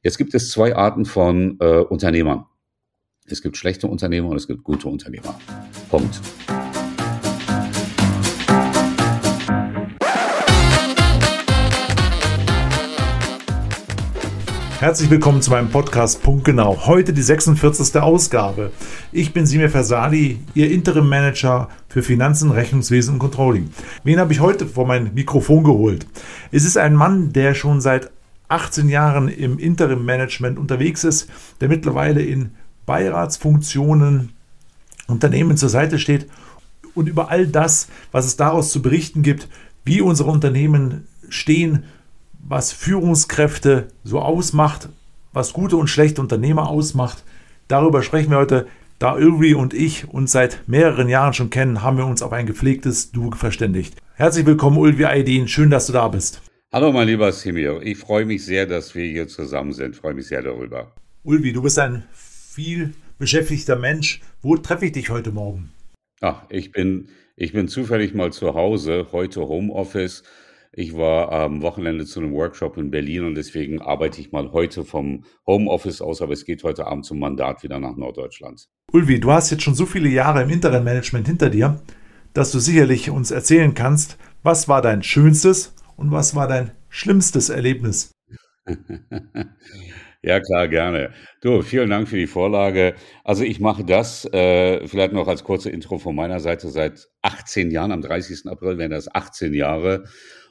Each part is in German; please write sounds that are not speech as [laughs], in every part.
Jetzt gibt es zwei Arten von äh, Unternehmern. Es gibt schlechte Unternehmer und es gibt gute Unternehmer. Punkt. Herzlich willkommen zu meinem Podcast Punkt Genau. Heute die 46. Ausgabe. Ich bin Simir Fersali, Ihr Interim Manager für Finanzen, Rechnungswesen und Controlling. Wen habe ich heute vor mein Mikrofon geholt? Es ist ein Mann, der schon seit 18 Jahren im Interim Management unterwegs ist, der mittlerweile in Beiratsfunktionen Unternehmen zur Seite steht und über all das, was es daraus zu berichten gibt, wie unsere Unternehmen stehen, was Führungskräfte so ausmacht, was gute und schlechte Unternehmer ausmacht. Darüber sprechen wir heute. Da Ulri und ich uns seit mehreren Jahren schon kennen, haben wir uns auf ein gepflegtes Du verständigt. Herzlich willkommen, Ulvi Aydin. Schön, dass du da bist. Hallo, mein lieber Simir. Ich freue mich sehr, dass wir hier zusammen sind. Ich freue mich sehr darüber. Ulvi, du bist ein viel beschäftigter Mensch. Wo treffe ich dich heute Morgen? Ach, ich bin, ich bin zufällig mal zu Hause, heute Homeoffice ich war am Wochenende zu einem Workshop in Berlin und deswegen arbeite ich mal heute vom Homeoffice aus, aber es geht heute Abend zum Mandat wieder nach Norddeutschland. Ulvi, du hast jetzt schon so viele Jahre im Interim-Management hinter dir, dass du sicherlich uns erzählen kannst, was war dein schönstes und was war dein schlimmstes Erlebnis? [laughs] Ja, klar, gerne. Du, vielen Dank für die Vorlage. Also ich mache das, äh, vielleicht noch als kurze Intro von meiner Seite, seit 18 Jahren. Am 30. April werden das 18 Jahre.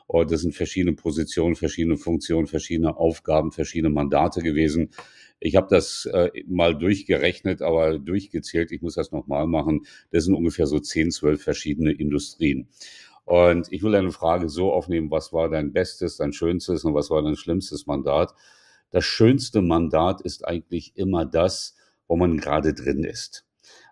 Und oh, das sind verschiedene Positionen, verschiedene Funktionen, verschiedene Aufgaben, verschiedene Mandate gewesen. Ich habe das äh, mal durchgerechnet, aber durchgezählt, ich muss das nochmal machen. Das sind ungefähr so 10, 12 verschiedene Industrien. Und ich will eine Frage so aufnehmen, was war dein bestes, dein schönstes und was war dein schlimmstes Mandat? Das schönste Mandat ist eigentlich immer das, wo man gerade drin ist.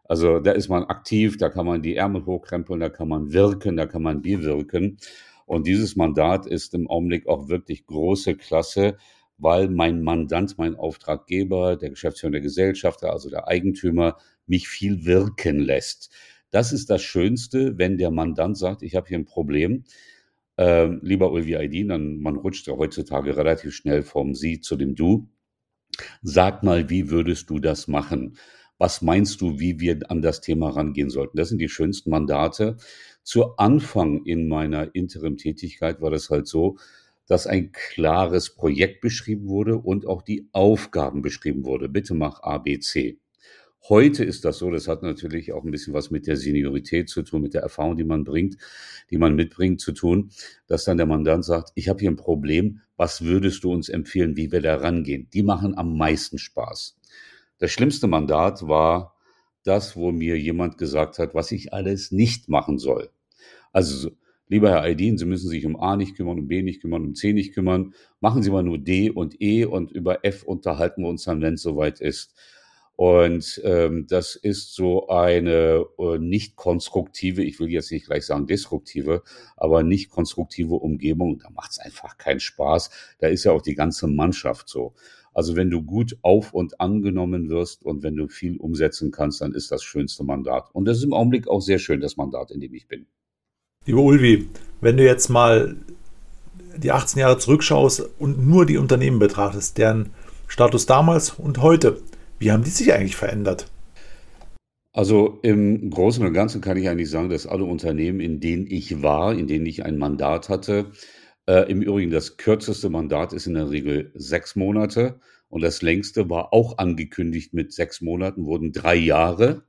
Also da ist man aktiv, da kann man die Ärmel hochkrempeln, da kann man wirken, da kann man bewirken. Und dieses Mandat ist im Augenblick auch wirklich große Klasse, weil mein Mandant, mein Auftraggeber, der Geschäftsführer der Gesellschafter, also der Eigentümer, mich viel wirken lässt. Das ist das Schönste, wenn der Mandant sagt, ich habe hier ein Problem. Äh, lieber Ulvi ID, dann man rutscht ja heutzutage relativ schnell vom Sie zu dem Du. Sag mal, wie würdest du das machen? Was meinst du, wie wir an das Thema rangehen sollten? Das sind die schönsten Mandate. Zu Anfang in meiner Interim-Tätigkeit war das halt so, dass ein klares Projekt beschrieben wurde und auch die Aufgaben beschrieben wurde. Bitte mach A, B, C. Heute ist das so, das hat natürlich auch ein bisschen was mit der Seniorität zu tun, mit der Erfahrung, die man bringt, die man mitbringt, zu tun, dass dann der Mandant sagt, ich habe hier ein Problem, was würdest du uns empfehlen, wie wir da rangehen? Die machen am meisten Spaß. Das schlimmste Mandat war das, wo mir jemand gesagt hat, was ich alles nicht machen soll. Also, lieber Herr Aydin, Sie müssen sich um A nicht kümmern, um B nicht kümmern, um C nicht kümmern. Machen Sie mal nur D und E und über F unterhalten wir uns dann, wenn es soweit ist. Und ähm, das ist so eine äh, nicht konstruktive, ich will jetzt nicht gleich sagen destruktive, aber nicht konstruktive Umgebung. Da macht es einfach keinen Spaß. Da ist ja auch die ganze Mannschaft so. Also wenn du gut auf und angenommen wirst und wenn du viel umsetzen kannst, dann ist das schönste Mandat. Und das ist im Augenblick auch sehr schön, das Mandat, in dem ich bin. Lieber Ulvi, wenn du jetzt mal die 18 Jahre zurückschaust und nur die Unternehmen betrachtest, deren Status damals und heute, wie haben die sich eigentlich verändert? Also im Großen und Ganzen kann ich eigentlich sagen, dass alle Unternehmen, in denen ich war, in denen ich ein Mandat hatte, äh, im Übrigen das kürzeste Mandat ist in der Regel sechs Monate und das längste war auch angekündigt mit sechs Monaten, wurden drei Jahre.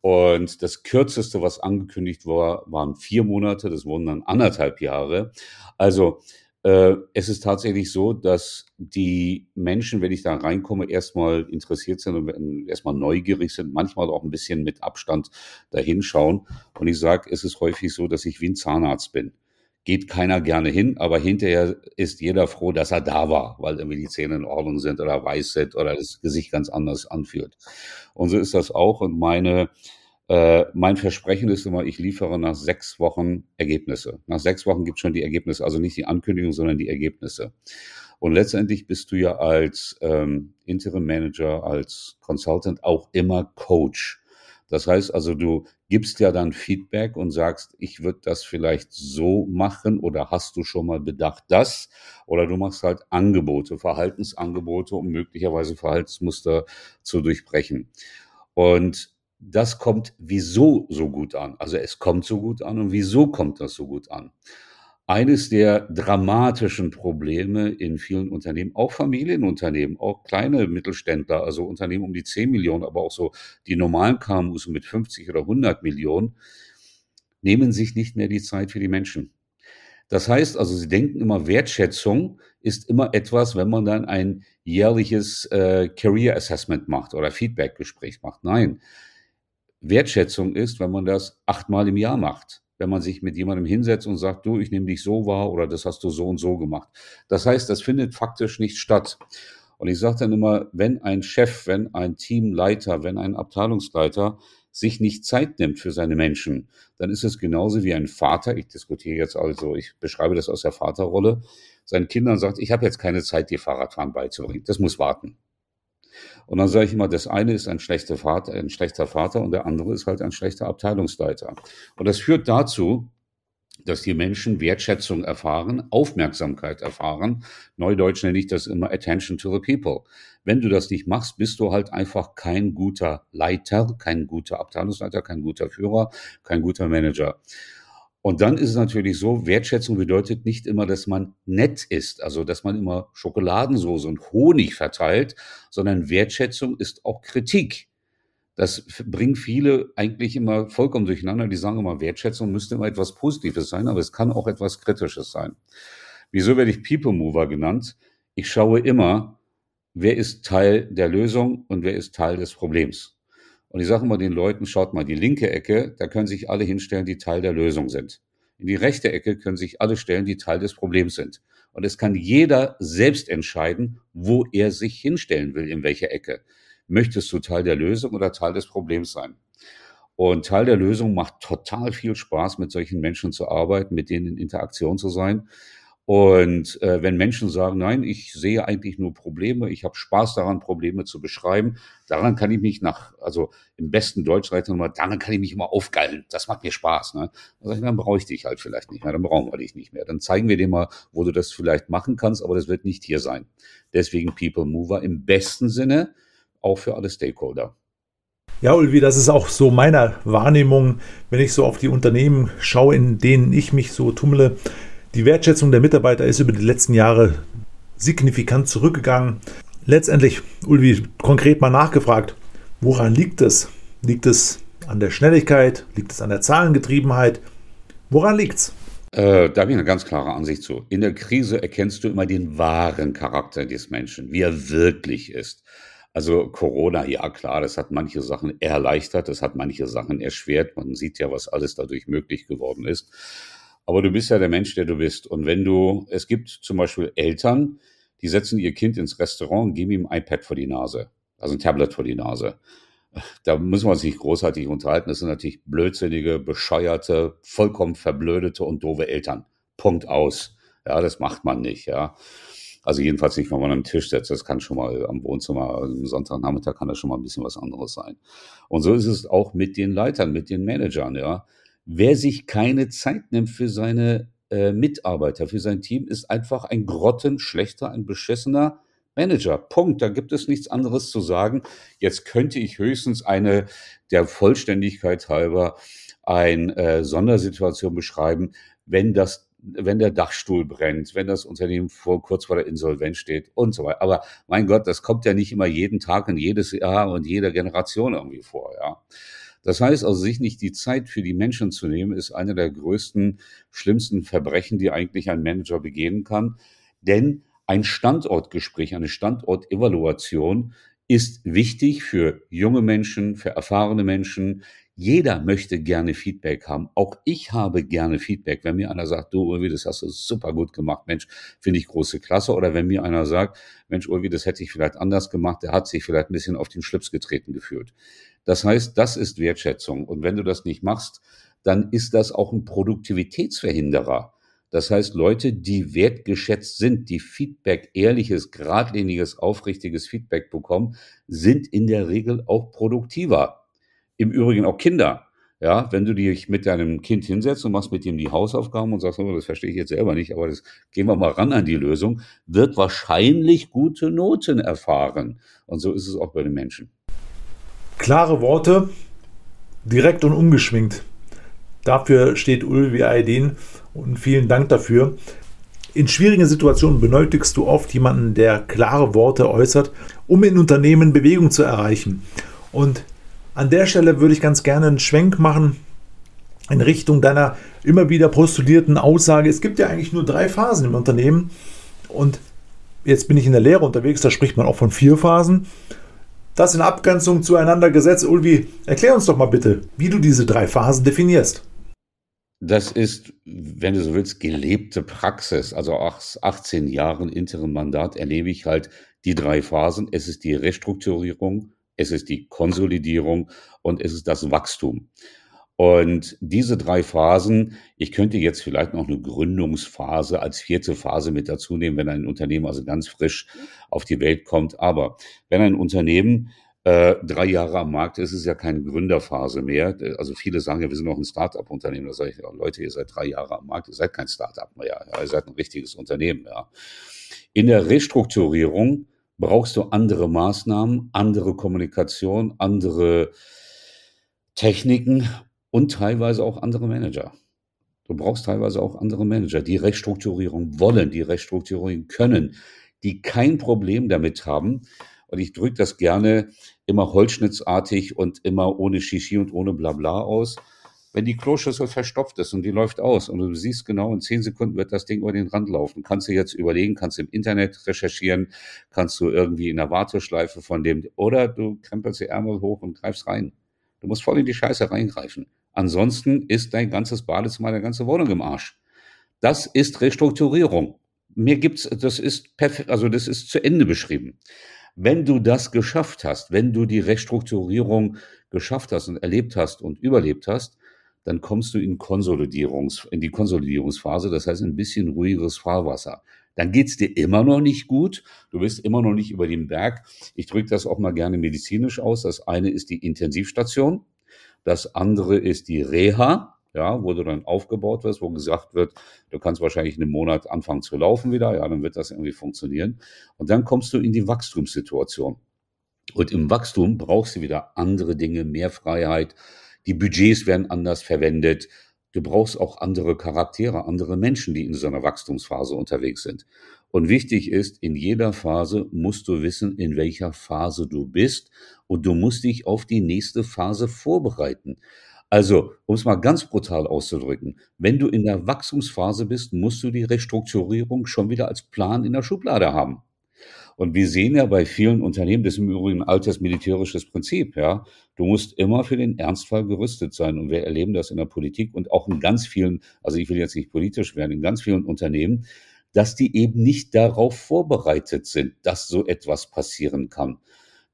Und das kürzeste, was angekündigt war, waren vier Monate, das wurden dann anderthalb Jahre. Also äh, es ist tatsächlich so, dass die Menschen, wenn ich da reinkomme, erstmal interessiert sind und erstmal neugierig sind, manchmal auch ein bisschen mit Abstand dahinschauen. Und ich sage, es ist häufig so, dass ich wie ein Zahnarzt bin geht keiner gerne hin, aber hinterher ist jeder froh, dass er da war, weil irgendwie die Zähne in Ordnung sind oder weiß sind oder das Gesicht ganz anders anfühlt. Und so ist das auch. Und meine, äh, mein Versprechen ist immer, ich liefere nach sechs Wochen Ergebnisse. Nach sechs Wochen gibt es schon die Ergebnisse, also nicht die Ankündigung, sondern die Ergebnisse. Und letztendlich bist du ja als ähm, Interim Manager, als Consultant auch immer Coach. Das heißt also, du gibst ja dann Feedback und sagst, ich würde das vielleicht so machen oder hast du schon mal bedacht das? Oder du machst halt Angebote, Verhaltensangebote, um möglicherweise Verhaltensmuster zu durchbrechen. Und das kommt wieso so gut an? Also es kommt so gut an und wieso kommt das so gut an? Eines der dramatischen Probleme in vielen Unternehmen, auch Familienunternehmen, auch kleine Mittelständler, also Unternehmen um die 10 Millionen, aber auch so die normalen KMUs mit 50 oder 100 Millionen, nehmen sich nicht mehr die Zeit für die Menschen. Das heißt also, sie denken immer, Wertschätzung ist immer etwas, wenn man dann ein jährliches äh, Career Assessment macht oder Feedback-Gespräch macht. Nein, Wertschätzung ist, wenn man das achtmal im Jahr macht. Wenn man sich mit jemandem hinsetzt und sagt, du, ich nehme dich so wahr oder das hast du so und so gemacht. Das heißt, das findet faktisch nicht statt. Und ich sage dann immer, wenn ein Chef, wenn ein Teamleiter, wenn ein Abteilungsleiter sich nicht Zeit nimmt für seine Menschen, dann ist es genauso wie ein Vater, ich diskutiere jetzt also, ich beschreibe das aus der Vaterrolle, seinen Kindern sagt, ich habe jetzt keine Zeit, dir Fahrradfahren beizubringen. Das muss warten. Und dann sage ich immer, das eine ist ein schlechter Vater, ein schlechter Vater und der andere ist halt ein schlechter Abteilungsleiter. Und das führt dazu, dass die Menschen Wertschätzung erfahren, Aufmerksamkeit erfahren. Neudeutsch nenne ich das immer Attention to the People. Wenn du das nicht machst, bist du halt einfach kein guter Leiter, kein guter Abteilungsleiter, kein guter Führer, kein guter Manager. Und dann ist es natürlich so, Wertschätzung bedeutet nicht immer, dass man nett ist, also dass man immer Schokoladensoße und Honig verteilt, sondern Wertschätzung ist auch Kritik. Das bringt viele eigentlich immer vollkommen durcheinander. Die sagen immer, Wertschätzung müsste immer etwas Positives sein, aber es kann auch etwas Kritisches sein. Wieso werde ich People Mover genannt? Ich schaue immer, wer ist Teil der Lösung und wer ist Teil des Problems. Und ich sage immer den Leuten, schaut mal, die linke Ecke, da können sich alle hinstellen, die Teil der Lösung sind. In die rechte Ecke können sich alle stellen, die Teil des Problems sind. Und es kann jeder selbst entscheiden, wo er sich hinstellen will, in welcher Ecke. Möchtest du Teil der Lösung oder Teil des Problems sein? Und Teil der Lösung macht total viel Spaß, mit solchen Menschen zu arbeiten, mit denen in Interaktion zu sein. Und äh, wenn Menschen sagen, nein, ich sehe eigentlich nur Probleme, ich habe Spaß daran, Probleme zu beschreiben, daran kann ich mich nach, also im besten Deutsch nochmal, daran kann ich mich immer aufgeilen. Das macht mir Spaß. Ne? Dann, sag ich, dann brauche ich dich halt vielleicht nicht mehr, dann brauchen wir dich nicht mehr. Dann zeigen wir dir mal, wo du das vielleicht machen kannst, aber das wird nicht hier sein. Deswegen People Mover im besten Sinne, auch für alle Stakeholder. Ja, Ulvi, das ist auch so meiner Wahrnehmung, wenn ich so auf die Unternehmen schaue, in denen ich mich so tummle die Wertschätzung der Mitarbeiter ist über die letzten Jahre signifikant zurückgegangen. Letztendlich, Ulvi, konkret mal nachgefragt, woran liegt es? Liegt es an der Schnelligkeit? Liegt es an der Zahlengetriebenheit? Woran liegt es? Äh, da habe ich eine ganz klare Ansicht zu. In der Krise erkennst du immer den wahren Charakter des Menschen, wie er wirklich ist. Also Corona, ja klar, das hat manche Sachen erleichtert, das hat manche Sachen erschwert. Man sieht ja, was alles dadurch möglich geworden ist. Aber du bist ja der Mensch, der du bist. Und wenn du, es gibt zum Beispiel Eltern, die setzen ihr Kind ins Restaurant und geben ihm ein iPad vor die Nase, also ein Tablet vor die Nase. Da müssen wir uns nicht großartig unterhalten. Das sind natürlich blödsinnige, bescheuerte, vollkommen verblödete und doofe Eltern. Punkt aus. Ja, das macht man nicht, ja. Also jedenfalls nicht, wenn man am Tisch setzt. Das kann schon mal am Wohnzimmer, am Sonntagnachmittag kann das schon mal ein bisschen was anderes sein. Und so ist es auch mit den Leitern, mit den Managern, ja. Wer sich keine Zeit nimmt für seine äh, Mitarbeiter, für sein Team, ist einfach ein grottenschlechter, ein beschissener Manager. Punkt. Da gibt es nichts anderes zu sagen. Jetzt könnte ich höchstens eine, der Vollständigkeit halber, eine äh, Sondersituation beschreiben, wenn das wenn der Dachstuhl brennt, wenn das Unternehmen vor, kurz vor der Insolvenz steht und so weiter. Aber mein Gott, das kommt ja nicht immer jeden Tag und jedes Jahr und jeder Generation irgendwie vor, ja. Das heißt also, sich nicht die Zeit für die Menschen zu nehmen, ist einer der größten, schlimmsten Verbrechen, die eigentlich ein Manager begehen kann. Denn ein Standortgespräch, eine Standortevaluation ist wichtig für junge Menschen, für erfahrene Menschen. Jeder möchte gerne Feedback haben. Auch ich habe gerne Feedback. Wenn mir einer sagt, du Ulvi, das hast du super gut gemacht, Mensch, finde ich große Klasse. Oder wenn mir einer sagt, Mensch, Ulvi, das hätte ich vielleicht anders gemacht, der hat sich vielleicht ein bisschen auf den Schlips getreten gefühlt. Das heißt, das ist Wertschätzung. Und wenn du das nicht machst, dann ist das auch ein Produktivitätsverhinderer. Das heißt, Leute, die wertgeschätzt sind, die Feedback, ehrliches, geradliniges, aufrichtiges Feedback bekommen, sind in der Regel auch produktiver. Im Übrigen auch Kinder. Ja, wenn du dich mit deinem Kind hinsetzt und machst mit ihm die Hausaufgaben und sagst, das verstehe ich jetzt selber nicht, aber das gehen wir mal ran an die Lösung, wird wahrscheinlich gute Noten erfahren. Und so ist es auch bei den Menschen. Klare Worte, direkt und ungeschminkt. Dafür steht Ulvi Aydin und vielen Dank dafür. In schwierigen Situationen benötigst du oft jemanden, der klare Worte äußert, um in Unternehmen Bewegung zu erreichen. Und an der Stelle würde ich ganz gerne einen Schwenk machen in Richtung deiner immer wieder postulierten Aussage. Es gibt ja eigentlich nur drei Phasen im Unternehmen. Und jetzt bin ich in der Lehre unterwegs, da spricht man auch von vier Phasen. Das in Abgrenzung zueinander gesetzt. Ulvi, erklär uns doch mal bitte, wie du diese drei Phasen definierst. Das ist, wenn du so willst, gelebte Praxis. Also auch 18 Jahren Interim-Mandat erlebe ich halt die drei Phasen. Es ist die Restrukturierung, es ist die Konsolidierung und es ist das Wachstum. Und diese drei Phasen, ich könnte jetzt vielleicht noch eine Gründungsphase als vierte Phase mit dazu nehmen, wenn ein Unternehmen also ganz frisch auf die Welt kommt. Aber wenn ein Unternehmen äh, drei Jahre am Markt ist, ist es ja keine Gründerphase mehr. Also viele sagen ja, wir sind noch ein Start-up-Unternehmen. Da sage ich, ja, Leute, ihr seid drei Jahre am Markt, ihr seid kein Start-up mehr, ja, ihr seid ein richtiges Unternehmen. Ja. In der Restrukturierung brauchst du andere Maßnahmen, andere Kommunikation, andere Techniken und teilweise auch andere Manager. Du brauchst teilweise auch andere Manager, die Restrukturierung wollen, die Restrukturierung können, die kein Problem damit haben. Und ich drücke das gerne immer holzschnittsartig und immer ohne Shishi und ohne Blabla aus, wenn die Kloschüssel verstopft ist und die läuft aus und du siehst genau, in zehn Sekunden wird das Ding über den Rand laufen. Kannst du jetzt überlegen, kannst du im Internet recherchieren, kannst du irgendwie in der Warteschleife von dem, oder du krempelst die Ärmel hoch und greifst rein. Du musst voll in die Scheiße reingreifen. Ansonsten ist dein ganzes Badezimmer, deine ganze Wohnung im Arsch. Das ist Restrukturierung. Mehr gibt's, das ist perfekt, also das ist zu Ende beschrieben. Wenn du das geschafft hast, wenn du die Restrukturierung geschafft hast und erlebt hast und überlebt hast, dann kommst du in, Konsolidierungs, in die Konsolidierungsphase, das heißt ein bisschen ruhigeres Fahrwasser. Dann geht's dir immer noch nicht gut, du bist immer noch nicht über dem Berg. Ich drücke das auch mal gerne medizinisch aus. Das eine ist die Intensivstation, das andere ist die Reha, ja, wo du dann aufgebaut wirst, wo gesagt wird, du kannst wahrscheinlich in einem Monat anfangen zu laufen wieder, ja, dann wird das irgendwie funktionieren. Und dann kommst du in die Wachstumssituation. Und im Wachstum brauchst du wieder andere Dinge, mehr Freiheit, die Budgets werden anders verwendet. Du brauchst auch andere Charaktere, andere Menschen, die in so einer Wachstumsphase unterwegs sind. Und wichtig ist, in jeder Phase musst du wissen, in welcher Phase du bist und du musst dich auf die nächste Phase vorbereiten. Also, um es mal ganz brutal auszudrücken, wenn du in der Wachstumsphase bist, musst du die Restrukturierung schon wieder als Plan in der Schublade haben. Und wir sehen ja bei vielen Unternehmen, das ist im Übrigen ein altes militärisches Prinzip, ja. Du musst immer für den Ernstfall gerüstet sein. Und wir erleben das in der Politik und auch in ganz vielen, also ich will jetzt nicht politisch werden, in ganz vielen Unternehmen, dass die eben nicht darauf vorbereitet sind, dass so etwas passieren kann.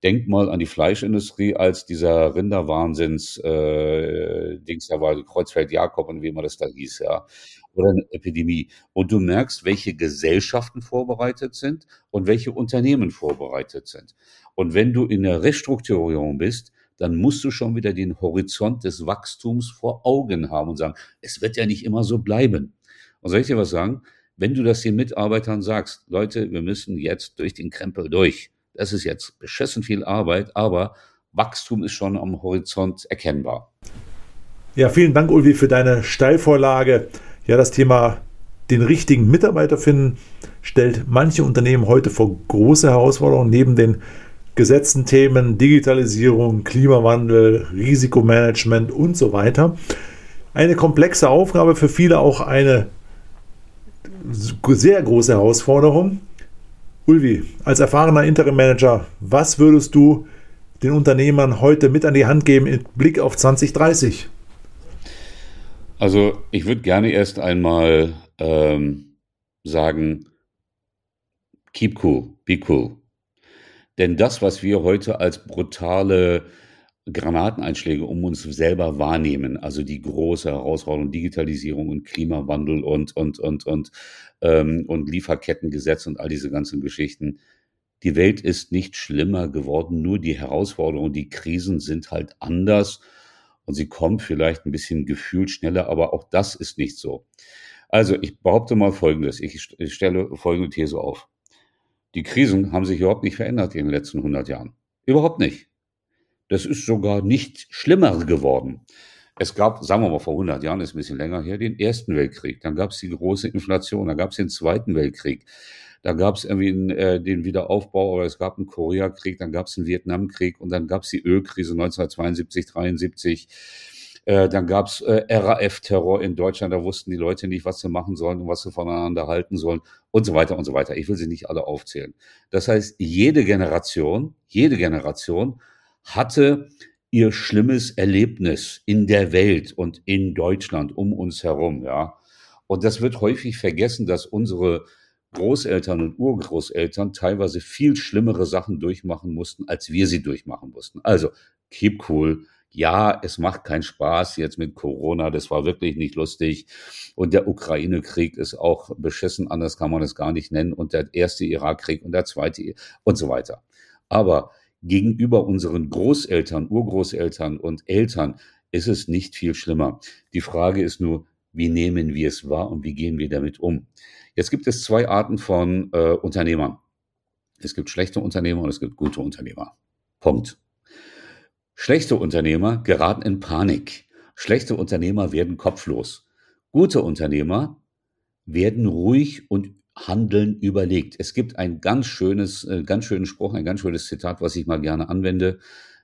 Denk mal an die Fleischindustrie, als dieser Rinderwahnsinns äh, Dings da war, Kreuzfeld Jakob und wie immer das da hieß, ja, oder eine Epidemie. Und du merkst, welche Gesellschaften vorbereitet sind und welche Unternehmen vorbereitet sind. Und wenn du in der Restrukturierung bist, dann musst du schon wieder den Horizont des Wachstums vor Augen haben und sagen, es wird ja nicht immer so bleiben. Und soll ich dir was sagen? Wenn du das den Mitarbeitern sagst, Leute, wir müssen jetzt durch den Krempel durch das ist jetzt beschissen viel Arbeit, aber Wachstum ist schon am Horizont erkennbar. Ja, vielen Dank, Ulvi, für deine Steilvorlage. Ja, das Thema den richtigen Mitarbeiter finden stellt manche Unternehmen heute vor große Herausforderungen neben den gesetzten Themen Digitalisierung, Klimawandel, Risikomanagement und so weiter. Eine komplexe Aufgabe, für viele auch eine sehr große Herausforderung. Ulvi, als erfahrener Interim-Manager, was würdest du den Unternehmern heute mit an die Hand geben im Blick auf 2030? Also ich würde gerne erst einmal ähm, sagen, keep cool, be cool. Denn das, was wir heute als brutale Granateneinschläge um uns selber wahrnehmen, also die große Herausforderung Digitalisierung und Klimawandel und, und, und, und, ähm, und Lieferkettengesetz und all diese ganzen Geschichten. Die Welt ist nicht schlimmer geworden, nur die Herausforderungen, die Krisen sind halt anders. und sie kommt vielleicht ein bisschen gefühlt schneller, aber auch das ist nicht so. Also ich behaupte mal Folgendes, ich stelle folgende These auf. Die Krisen haben sich überhaupt nicht verändert in den letzten 100 Jahren. Überhaupt nicht. Das ist sogar nicht schlimmer geworden. Es gab, sagen wir mal vor 100 Jahren, ist ein bisschen länger her, den Ersten Weltkrieg. Dann gab es die große Inflation, dann gab es den Zweiten Weltkrieg. Da gab es irgendwie einen, äh, den Wiederaufbau, oder es gab einen Koreakrieg, dann gab es einen Vietnamkrieg und dann gab es die Ölkrise 1972, 73. Äh, dann gab es äh, RAF-Terror in Deutschland, da wussten die Leute nicht, was sie machen sollen und was sie voneinander halten sollen und so weiter und so weiter. Ich will sie nicht alle aufzählen. Das heißt, jede Generation, jede Generation hatte ihr schlimmes Erlebnis in der Welt und in Deutschland um uns herum, ja. Und das wird häufig vergessen, dass unsere Großeltern und Urgroßeltern teilweise viel schlimmere Sachen durchmachen mussten, als wir sie durchmachen mussten. Also, keep cool. Ja, es macht keinen Spaß jetzt mit Corona. Das war wirklich nicht lustig. Und der Ukraine-Krieg ist auch beschissen. Anders kann man es gar nicht nennen. Und der erste Irakkrieg und der zweite und so weiter. Aber gegenüber unseren Großeltern, Urgroßeltern und Eltern ist es nicht viel schlimmer. Die Frage ist nur, wie nehmen wir es wahr und wie gehen wir damit um? Jetzt gibt es zwei Arten von äh, Unternehmern. Es gibt schlechte Unternehmer und es gibt gute Unternehmer. Punkt. Schlechte Unternehmer geraten in Panik. Schlechte Unternehmer werden kopflos. Gute Unternehmer werden ruhig und Handeln überlegt. Es gibt ein ganz schönes, äh, ganz schönen Spruch, ein ganz schönes Zitat, was ich mal gerne anwende.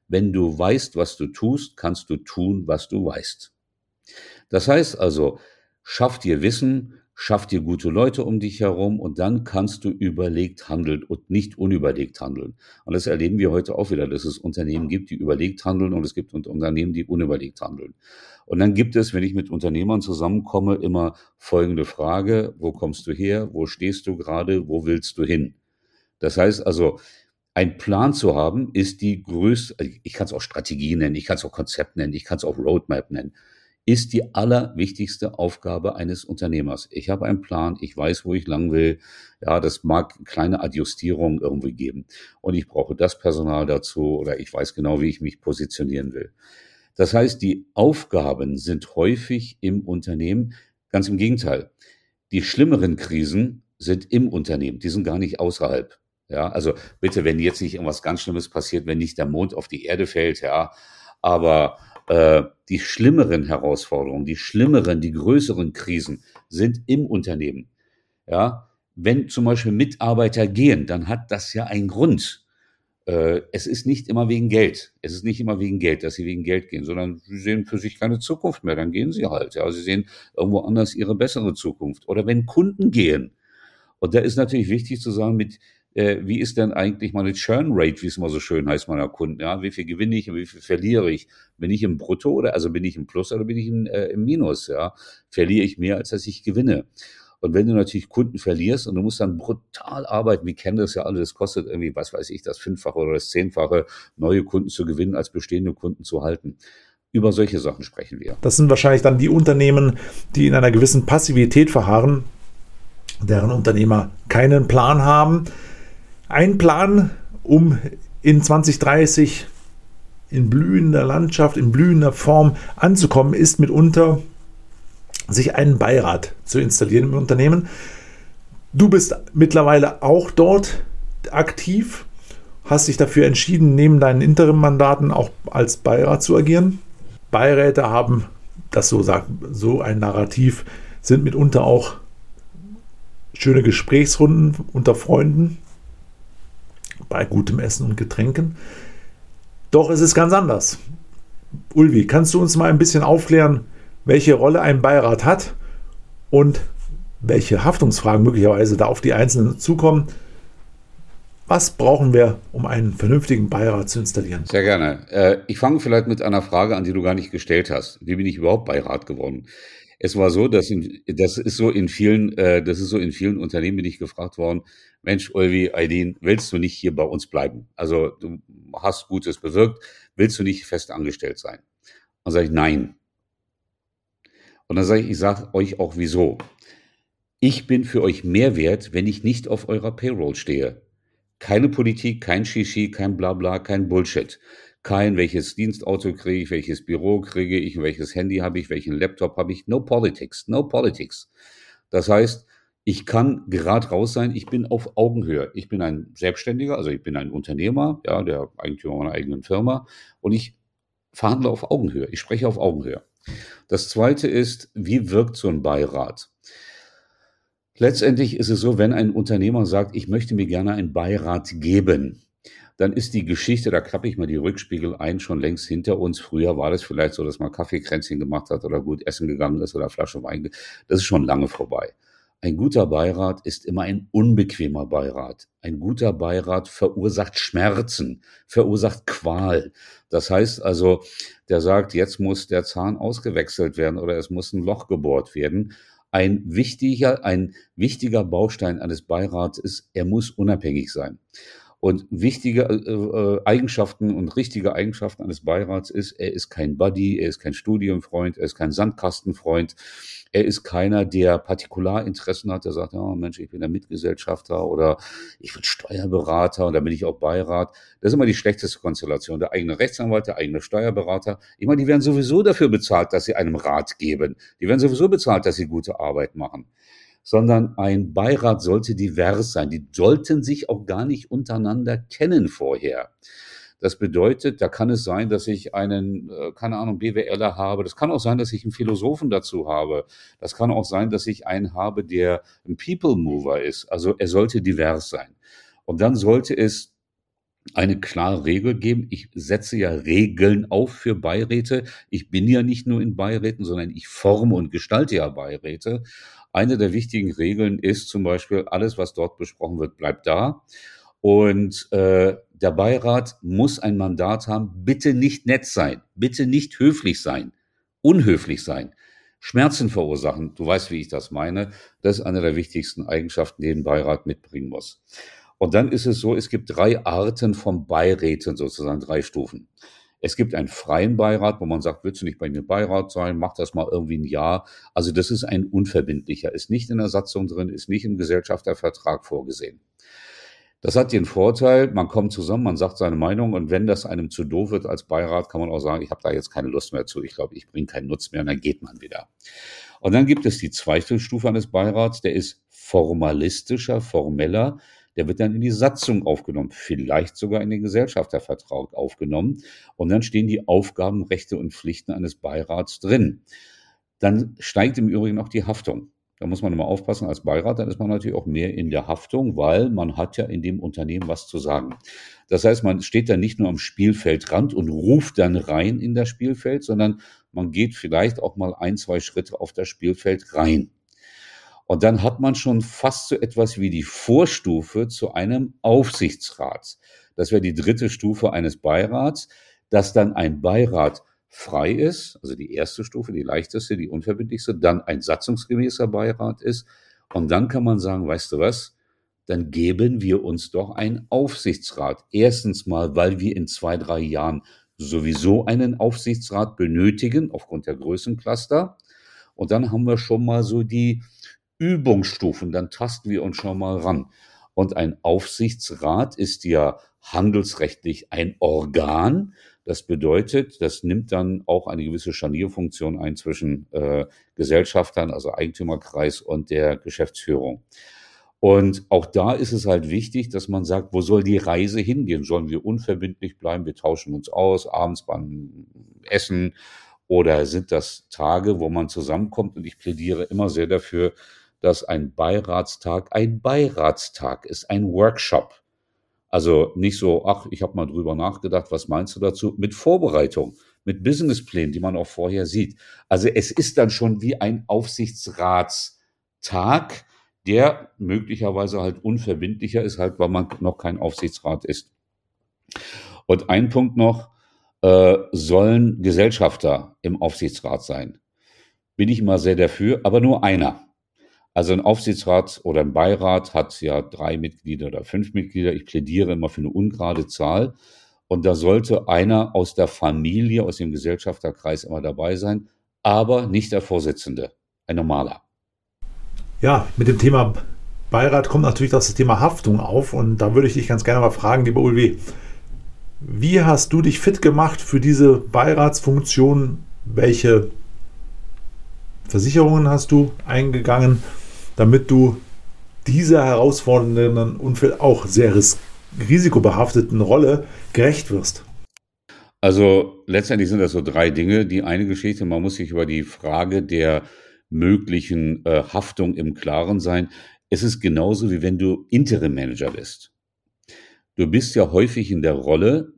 Wenn du weißt, was du tust, kannst du tun, was du weißt. Das heißt also, schaff dir Wissen, schaff dir gute Leute um dich herum und dann kannst du überlegt handeln und nicht unüberlegt handeln. Und das erleben wir heute auch wieder, dass es Unternehmen gibt, die überlegt handeln und es gibt Unternehmen, die unüberlegt handeln. Und dann gibt es, wenn ich mit Unternehmern zusammenkomme, immer folgende Frage, wo kommst du her, wo stehst du gerade, wo willst du hin? Das heißt also, ein Plan zu haben, ist die größte, ich kann es auch Strategie nennen, ich kann es auch Konzept nennen, ich kann es auch Roadmap nennen, ist die allerwichtigste Aufgabe eines Unternehmers. Ich habe einen Plan, ich weiß, wo ich lang will. Ja, das mag kleine Adjustierungen irgendwie geben. Und ich brauche das Personal dazu oder ich weiß genau, wie ich mich positionieren will. Das heißt, die Aufgaben sind häufig im Unternehmen. Ganz im Gegenteil. Die schlimmeren Krisen sind im Unternehmen. Die sind gar nicht außerhalb. Ja, also bitte, wenn jetzt nicht irgendwas ganz Schlimmes passiert, wenn nicht der Mond auf die Erde fällt, ja, aber äh, die schlimmeren Herausforderungen, die schlimmeren, die größeren Krisen sind im Unternehmen. Ja, wenn zum Beispiel Mitarbeiter gehen, dann hat das ja einen Grund äh, es ist nicht immer wegen Geld. Es ist nicht immer wegen Geld, dass sie wegen Geld gehen, sondern sie sehen für sich keine Zukunft mehr. Dann gehen sie halt. Ja, sie sehen irgendwo anders ihre bessere Zukunft. Oder wenn Kunden gehen. Und da ist natürlich wichtig zu sagen, mit äh, wie ist denn eigentlich meine Churn Rate, wie es immer so schön heißt, meiner Kunden? Ja, wie viel gewinne ich und wie viel verliere ich? Bin ich im Brutto oder also bin ich im Plus oder bin ich im, äh, im Minus? Ja, verliere ich mehr als dass ich gewinne? Und wenn du natürlich Kunden verlierst und du musst dann brutal arbeiten, wir kennen das ja alle, das kostet irgendwie, was weiß ich, das Fünffache oder das Zehnfache, neue Kunden zu gewinnen, als bestehende Kunden zu halten. Über solche Sachen sprechen wir. Das sind wahrscheinlich dann die Unternehmen, die in einer gewissen Passivität verharren, deren Unternehmer keinen Plan haben. Ein Plan, um in 2030 in blühender Landschaft, in blühender Form anzukommen, ist mitunter sich einen Beirat zu installieren im Unternehmen. Du bist mittlerweile auch dort aktiv, hast dich dafür entschieden, neben deinen Interim-Mandaten auch als Beirat zu agieren. Beiräte haben, das so sagt, so ein Narrativ, sind mitunter auch schöne Gesprächsrunden unter Freunden bei gutem Essen und Getränken. Doch es ist ganz anders. Ulvi, kannst du uns mal ein bisschen aufklären, welche Rolle ein Beirat hat und welche Haftungsfragen möglicherweise da auf die Einzelnen zukommen. Was brauchen wir, um einen vernünftigen Beirat zu installieren? Sehr gerne. Äh, ich fange vielleicht mit einer Frage an, die du gar nicht gestellt hast. Wie bin ich überhaupt Beirat geworden? Es war so, dass in, das ist so in vielen, äh, das ist so in vielen Unternehmen bin ich gefragt worden, Mensch, Ulvi, Aidin, willst du nicht hier bei uns bleiben? Also du hast Gutes bewirkt, willst du nicht fest angestellt sein? Dann sage ich, nein, und dann sage ich, ich sage euch auch wieso. Ich bin für euch mehr wert, wenn ich nicht auf eurer Payroll stehe. Keine Politik, kein Shishi, kein Blabla, kein Bullshit. Kein, welches Dienstauto kriege ich, welches Büro kriege ich, welches Handy habe ich, welchen Laptop habe ich. No politics, no politics. Das heißt, ich kann gerade raus sein, ich bin auf Augenhöhe. Ich bin ein Selbstständiger, also ich bin ein Unternehmer, ja, der Eigentümer meiner eigenen Firma und ich verhandle auf Augenhöhe. Ich spreche auf Augenhöhe. Das zweite ist, wie wirkt so ein Beirat? Letztendlich ist es so, wenn ein Unternehmer sagt, ich möchte mir gerne einen Beirat geben, dann ist die Geschichte, da klappe ich mal die Rückspiegel ein, schon längst hinter uns. Früher war das vielleicht so, dass man Kaffeekränzchen gemacht hat oder gut essen gegangen ist oder Flasche Wein. Das ist schon lange vorbei. Ein guter Beirat ist immer ein unbequemer Beirat. Ein guter Beirat verursacht Schmerzen, verursacht Qual. Das heißt also, der sagt, jetzt muss der Zahn ausgewechselt werden oder es muss ein Loch gebohrt werden. Ein wichtiger, ein wichtiger Baustein eines Beirats ist, er muss unabhängig sein. Und wichtige äh, äh, Eigenschaften und richtige Eigenschaften eines Beirats ist, er ist kein Buddy, er ist kein Studienfreund, er ist kein Sandkastenfreund, er ist keiner, der Partikularinteressen hat, der sagt, ja, oh Mensch, ich bin der Mitgesellschafter oder ich bin Steuerberater und da bin ich auch Beirat. Das ist immer die schlechteste Konstellation. Der eigene Rechtsanwalt, der eigene Steuerberater. Ich meine, die werden sowieso dafür bezahlt, dass sie einem Rat geben. Die werden sowieso bezahlt, dass sie gute Arbeit machen sondern ein Beirat sollte divers sein. Die sollten sich auch gar nicht untereinander kennen vorher. Das bedeutet, da kann es sein, dass ich einen, äh, keine Ahnung, BWLer habe. Das kann auch sein, dass ich einen Philosophen dazu habe. Das kann auch sein, dass ich einen habe, der ein People Mover ist. Also er sollte divers sein. Und dann sollte es eine klare Regel geben. Ich setze ja Regeln auf für Beiräte. Ich bin ja nicht nur in Beiräten, sondern ich forme und gestalte ja Beiräte. Eine der wichtigen Regeln ist zum Beispiel, alles, was dort besprochen wird, bleibt da. Und äh, der Beirat muss ein Mandat haben, bitte nicht nett sein, bitte nicht höflich sein, unhöflich sein, Schmerzen verursachen. Du weißt, wie ich das meine. Das ist eine der wichtigsten Eigenschaften, die ein Beirat mitbringen muss. Und dann ist es so, es gibt drei Arten von Beiräten, sozusagen drei Stufen. Es gibt einen freien Beirat, wo man sagt, willst du nicht bei dem Beirat sein, mach das mal irgendwie ein Jahr. Also das ist ein unverbindlicher, ist nicht in der Satzung drin, ist nicht im Gesellschaftervertrag vorgesehen. Das hat den Vorteil, man kommt zusammen, man sagt seine Meinung und wenn das einem zu doof wird als Beirat, kann man auch sagen, ich habe da jetzt keine Lust mehr zu, ich glaube, ich bringe keinen Nutzen mehr und dann geht man wieder. Und dann gibt es die zweite Stufe eines Beirats, der ist formalistischer, formeller, der wird dann in die Satzung aufgenommen, vielleicht sogar in den Gesellschaftervertrag aufgenommen. Und dann stehen die Aufgaben, Rechte und Pflichten eines Beirats drin. Dann steigt im Übrigen auch die Haftung. Da muss man immer aufpassen als Beirat, dann ist man natürlich auch mehr in der Haftung, weil man hat ja in dem Unternehmen was zu sagen. Das heißt, man steht dann nicht nur am Spielfeldrand und ruft dann rein in das Spielfeld, sondern man geht vielleicht auch mal ein, zwei Schritte auf das Spielfeld rein. Und dann hat man schon fast so etwas wie die Vorstufe zu einem Aufsichtsrat. Das wäre die dritte Stufe eines Beirats, dass dann ein Beirat frei ist, also die erste Stufe, die leichteste, die unverbindlichste, dann ein satzungsgemäßer Beirat ist. Und dann kann man sagen, weißt du was, dann geben wir uns doch einen Aufsichtsrat. Erstens mal, weil wir in zwei, drei Jahren sowieso einen Aufsichtsrat benötigen, aufgrund der Größencluster. Und dann haben wir schon mal so die Übungsstufen, dann tasten wir uns schon mal ran. Und ein Aufsichtsrat ist ja handelsrechtlich ein Organ. Das bedeutet, das nimmt dann auch eine gewisse Scharnierfunktion ein zwischen äh, Gesellschaftern, also Eigentümerkreis und der Geschäftsführung. Und auch da ist es halt wichtig, dass man sagt, wo soll die Reise hingehen? Sollen wir unverbindlich bleiben? Wir tauschen uns aus, abends beim Essen oder sind das Tage, wo man zusammenkommt? Und ich plädiere immer sehr dafür, dass ein Beiratstag ein Beiratstag ist, ein Workshop. Also nicht so, ach, ich habe mal drüber nachgedacht, was meinst du dazu? Mit Vorbereitung, mit Businessplänen, die man auch vorher sieht. Also es ist dann schon wie ein Aufsichtsratstag, der möglicherweise halt unverbindlicher ist, halt, weil man noch kein Aufsichtsrat ist. Und ein Punkt noch, äh, sollen Gesellschafter im Aufsichtsrat sein. Bin ich immer sehr dafür, aber nur einer. Also ein Aufsichtsrat oder ein Beirat hat ja drei Mitglieder oder fünf Mitglieder. Ich plädiere immer für eine ungerade Zahl. Und da sollte einer aus der Familie, aus dem Gesellschafterkreis immer dabei sein, aber nicht der Vorsitzende, ein normaler. Ja, mit dem Thema Beirat kommt natürlich das Thema Haftung auf. Und da würde ich dich ganz gerne mal fragen, lieber Ulvi, Wie hast du dich fit gemacht für diese Beiratsfunktion? Welche Versicherungen hast du eingegangen, damit du dieser herausfordernden und auch sehr risikobehafteten Rolle gerecht wirst? Also letztendlich sind das so drei Dinge. Die eine Geschichte, man muss sich über die Frage der möglichen äh, Haftung im Klaren sein. Es ist genauso wie wenn du Interim Manager bist. Du bist ja häufig in der Rolle,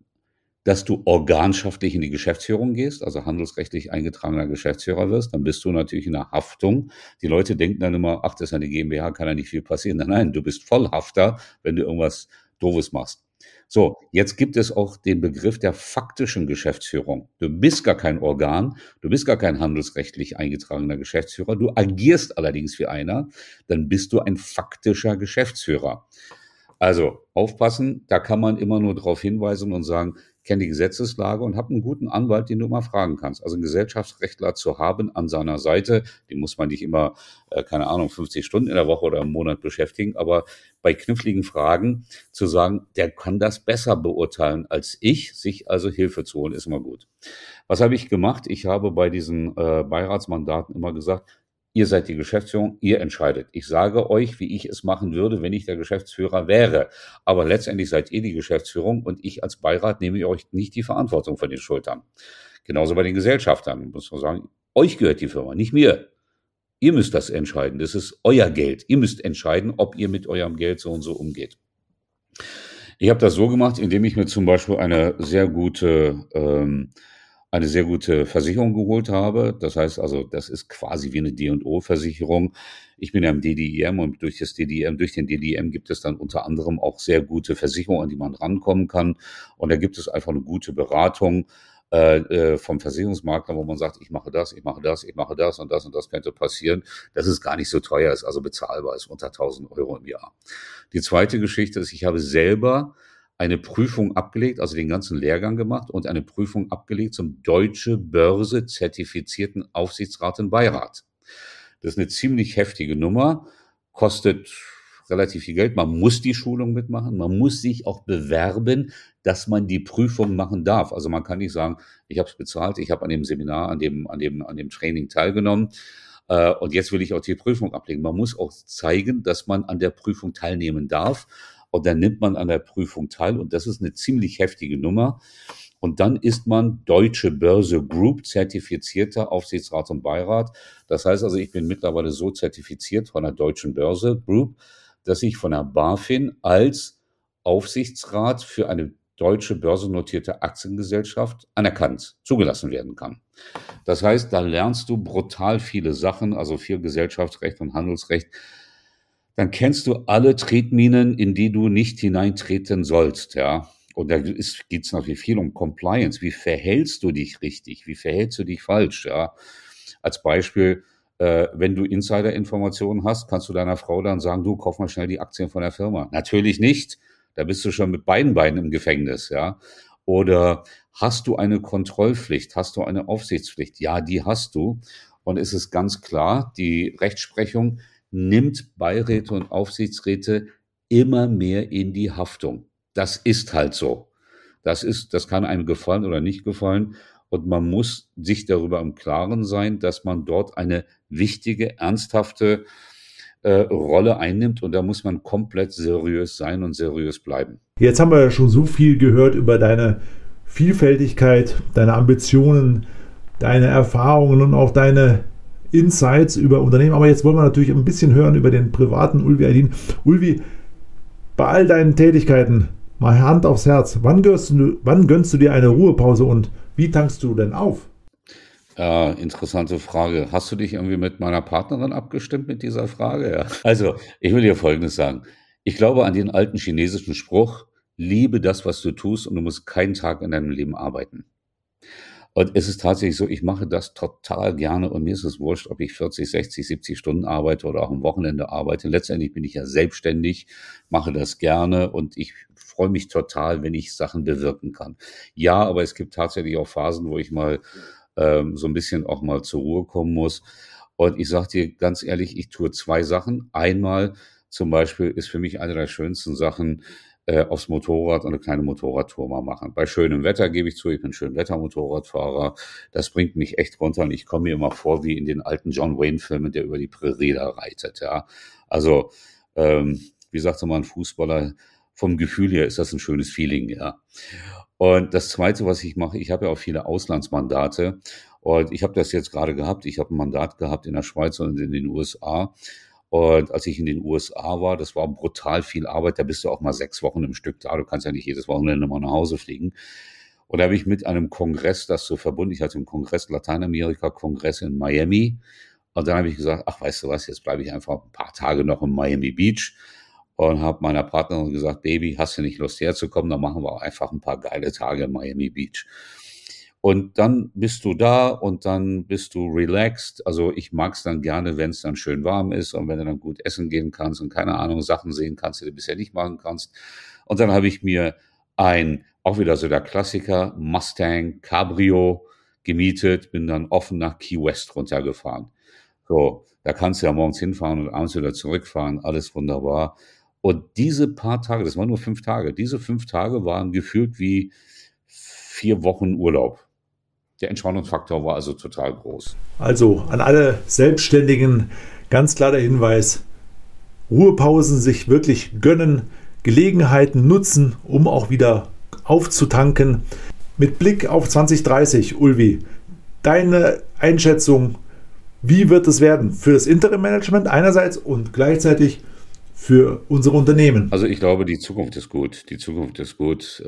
dass du organschaftlich in die Geschäftsführung gehst, also handelsrechtlich eingetragener Geschäftsführer wirst, dann bist du natürlich in der Haftung. Die Leute denken dann immer, ach, das ist eine GmbH, kann ja nicht viel passieren. [laughs] Nein, nein, du bist Vollhafter, wenn du irgendwas Doofes machst. So, jetzt gibt es auch den Begriff der faktischen Geschäftsführung. Du bist gar kein Organ, du bist gar kein handelsrechtlich eingetragener Geschäftsführer, du agierst allerdings wie einer, dann bist du ein faktischer Geschäftsführer. Also aufpassen, da kann man immer nur darauf hinweisen und sagen, kenne die Gesetzeslage und habe einen guten Anwalt, den du mal fragen kannst. Also einen Gesellschaftsrechtler zu haben an seiner Seite, den muss man nicht immer, äh, keine Ahnung, 50 Stunden in der Woche oder im Monat beschäftigen, aber bei kniffligen Fragen zu sagen, der kann das besser beurteilen als ich, sich also Hilfe zu holen, ist immer gut. Was habe ich gemacht? Ich habe bei diesen äh, Beiratsmandaten immer gesagt, Ihr seid die Geschäftsführung, ihr entscheidet. Ich sage euch, wie ich es machen würde, wenn ich der Geschäftsführer wäre. Aber letztendlich seid ihr die Geschäftsführung und ich als Beirat nehme euch nicht die Verantwortung von den Schultern. Genauso bei den Gesellschaftern. Muss man sagen, euch gehört die Firma, nicht mir. Ihr müsst das entscheiden. Das ist euer Geld. Ihr müsst entscheiden, ob ihr mit eurem Geld so und so umgeht. Ich habe das so gemacht, indem ich mir zum Beispiel eine sehr gute ähm, eine sehr gute Versicherung geholt habe. Das heißt also, das ist quasi wie eine D&O-Versicherung. Ich bin ja im DDIM und durch das DDIM, durch den DDIM gibt es dann unter anderem auch sehr gute Versicherungen, an die man rankommen kann. Und da gibt es einfach eine gute Beratung äh, äh, vom Versicherungsmakler, wo man sagt, ich mache das, ich mache das, ich mache das und das und das könnte passieren, dass es gar nicht so teuer ist, also bezahlbar ist, unter 1000 Euro im Jahr. Die zweite Geschichte ist, ich habe selber eine Prüfung abgelegt, also den ganzen Lehrgang gemacht und eine Prüfung abgelegt zum Deutsche Börse zertifizierten Aufsichtsrat und Beirat. Das ist eine ziemlich heftige Nummer, kostet relativ viel Geld. Man muss die Schulung mitmachen, man muss sich auch bewerben, dass man die Prüfung machen darf. Also man kann nicht sagen, ich habe es bezahlt, ich habe an dem Seminar, an dem, an dem, an dem Training teilgenommen äh, und jetzt will ich auch die Prüfung ablegen. Man muss auch zeigen, dass man an der Prüfung teilnehmen darf. Und dann nimmt man an der Prüfung teil und das ist eine ziemlich heftige Nummer. Und dann ist man Deutsche Börse Group zertifizierter Aufsichtsrat und Beirat. Das heißt also, ich bin mittlerweile so zertifiziert von der Deutschen Börse Group, dass ich von der BaFin als Aufsichtsrat für eine deutsche börsennotierte Aktiengesellschaft anerkannt, zugelassen werden kann. Das heißt, da lernst du brutal viele Sachen, also viel Gesellschaftsrecht und Handelsrecht, dann kennst du alle Tretminen, in die du nicht hineintreten sollst, ja. Und da geht es natürlich viel um Compliance. Wie verhältst du dich richtig? Wie verhältst du dich falsch? Ja. Als Beispiel, äh, wenn du Insider-Informationen hast, kannst du deiner Frau dann sagen, du kauf mal schnell die Aktien von der Firma. Natürlich nicht. Da bist du schon mit beiden Beinen im Gefängnis, ja. Oder hast du eine Kontrollpflicht? Hast du eine Aufsichtspflicht? Ja, die hast du. Und es ist ganz klar, die Rechtsprechung nimmt Beiräte und Aufsichtsräte immer mehr in die Haftung. Das ist halt so. Das ist, das kann einem gefallen oder nicht gefallen. Und man muss sich darüber im Klaren sein, dass man dort eine wichtige, ernsthafte äh, Rolle einnimmt. Und da muss man komplett seriös sein und seriös bleiben. Jetzt haben wir ja schon so viel gehört über deine Vielfältigkeit, deine Ambitionen, deine Erfahrungen und auch deine Insights über Unternehmen. Aber jetzt wollen wir natürlich ein bisschen hören über den privaten Ulvi Aydin. Ulvi, bei all deinen Tätigkeiten, mal Hand aufs Herz, wann gönnst, du, wann gönnst du dir eine Ruhepause und wie tankst du denn auf? Ja, interessante Frage. Hast du dich irgendwie mit meiner Partnerin abgestimmt mit dieser Frage? Ja. Also, ich will dir Folgendes sagen. Ich glaube an den alten chinesischen Spruch, liebe das, was du tust und du musst keinen Tag in deinem Leben arbeiten. Und es ist tatsächlich so, ich mache das total gerne und mir ist es wurscht, ob ich 40, 60, 70 Stunden arbeite oder auch am Wochenende arbeite. Letztendlich bin ich ja selbstständig, mache das gerne und ich freue mich total, wenn ich Sachen bewirken kann. Ja, aber es gibt tatsächlich auch Phasen, wo ich mal ähm, so ein bisschen auch mal zur Ruhe kommen muss. Und ich sage dir ganz ehrlich, ich tue zwei Sachen. Einmal zum Beispiel ist für mich eine der schönsten Sachen, äh, aufs Motorrad und eine kleine Motorradtour mal machen. Bei schönem Wetter gebe ich zu, ich bin schön Wettermotorradfahrer. Das bringt mich echt runter und ich komme mir immer vor wie in den alten John Wayne-Filmen, der über die Prärie da reitet. Ja, also ähm, wie sagte man, Fußballer vom Gefühl her ist das ein schönes Feeling. Ja. Und das Zweite, was ich mache, ich habe ja auch viele Auslandsmandate und ich habe das jetzt gerade gehabt. Ich habe ein Mandat gehabt in der Schweiz und in den USA. Und als ich in den USA war, das war brutal viel Arbeit. Da bist du auch mal sechs Wochen im Stück da. Du kannst ja nicht jedes Wochenende mal nach Hause fliegen. Und da habe ich mit einem Kongress das so verbunden. Ich hatte einen Kongress, Lateinamerika-Kongress in Miami. Und dann habe ich gesagt, ach, weißt du was, jetzt bleibe ich einfach ein paar Tage noch in Miami Beach und habe meiner Partnerin gesagt, Baby, hast du nicht Lust herzukommen? Dann machen wir einfach ein paar geile Tage in Miami Beach. Und dann bist du da und dann bist du relaxed. Also ich mag es dann gerne, wenn es dann schön warm ist und wenn du dann gut essen gehen kannst und keine Ahnung, Sachen sehen kannst, die du bisher nicht machen kannst. Und dann habe ich mir ein, auch wieder so der Klassiker, Mustang Cabrio gemietet, bin dann offen nach Key West runtergefahren. So, da kannst du ja morgens hinfahren und abends wieder zurückfahren, alles wunderbar. Und diese paar Tage, das waren nur fünf Tage, diese fünf Tage waren gefühlt wie vier Wochen Urlaub. Der Entspannungsfaktor war also total groß. Also an alle Selbstständigen ganz klar der Hinweis, Ruhepausen sich wirklich gönnen, Gelegenheiten nutzen, um auch wieder aufzutanken. Mit Blick auf 2030, Ulvi, deine Einschätzung, wie wird es werden für das Interim-Management einerseits und gleichzeitig für unsere Unternehmen? Also ich glaube, die Zukunft ist gut. Die Zukunft ist gut.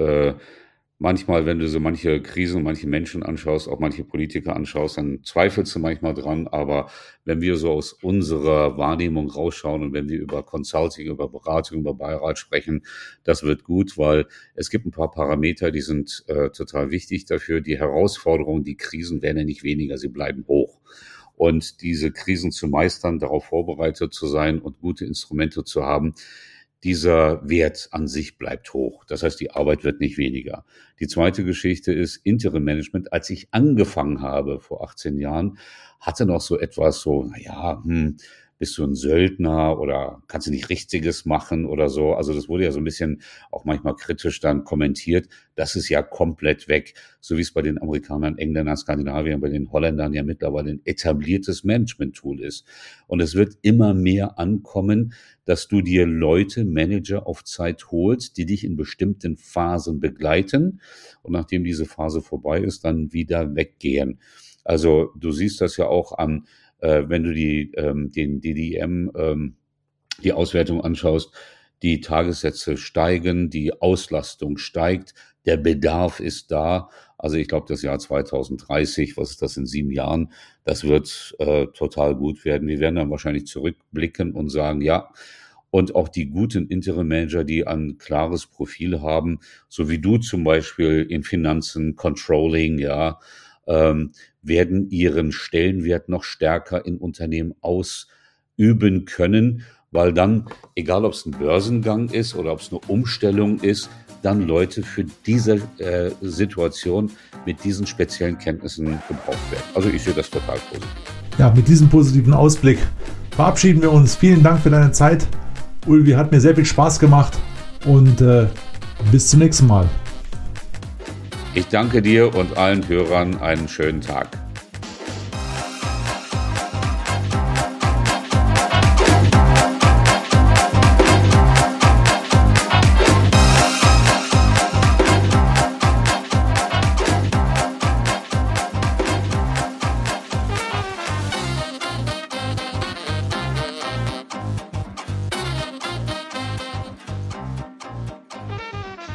Manchmal, wenn du so manche Krisen, manche Menschen anschaust, auch manche Politiker anschaust, dann zweifelst du manchmal dran. Aber wenn wir so aus unserer Wahrnehmung rausschauen und wenn wir über Consulting, über Beratung, über Beirat sprechen, das wird gut, weil es gibt ein paar Parameter, die sind äh, total wichtig dafür. Die Herausforderungen, die Krisen werden ja nicht weniger, sie bleiben hoch. Und diese Krisen zu meistern, darauf vorbereitet zu sein und gute Instrumente zu haben, dieser Wert an sich bleibt hoch. Das heißt, die Arbeit wird nicht weniger. Die zweite Geschichte ist Interim Management. Als ich angefangen habe vor 18 Jahren, hatte noch so etwas so, naja, hm, bist du ein Söldner oder kannst du nicht Richtiges machen oder so. Also das wurde ja so ein bisschen auch manchmal kritisch dann kommentiert. Das ist ja komplett weg, so wie es bei den Amerikanern, Engländern, Skandinaviern, bei den Holländern ja mittlerweile ein etabliertes Management-Tool ist. Und es wird immer mehr ankommen, dass du dir Leute, Manager auf Zeit holst, die dich in bestimmten Phasen begleiten und nachdem diese Phase vorbei ist, dann wieder weggehen. Also du siehst das ja auch an äh, wenn du die, ähm, den DDM, ähm, die Auswertung anschaust, die Tagessätze steigen, die Auslastung steigt, der Bedarf ist da. Also ich glaube, das Jahr 2030, was ist das in sieben Jahren, das wird äh, total gut werden. Wir werden dann wahrscheinlich zurückblicken und sagen, ja, und auch die guten Interim Manager, die ein klares Profil haben, so wie du zum Beispiel in Finanzen, Controlling, ja, ähm, werden ihren Stellenwert noch stärker in Unternehmen ausüben können, weil dann, egal ob es ein Börsengang ist oder ob es eine Umstellung ist, dann Leute für diese äh, Situation mit diesen speziellen Kenntnissen gebraucht werden. Also ich sehe das total positiv. Ja, mit diesem positiven Ausblick verabschieden wir uns. Vielen Dank für deine Zeit. Ulvi hat mir sehr viel Spaß gemacht und äh, bis zum nächsten Mal. Ich danke dir und allen Hörern einen schönen Tag.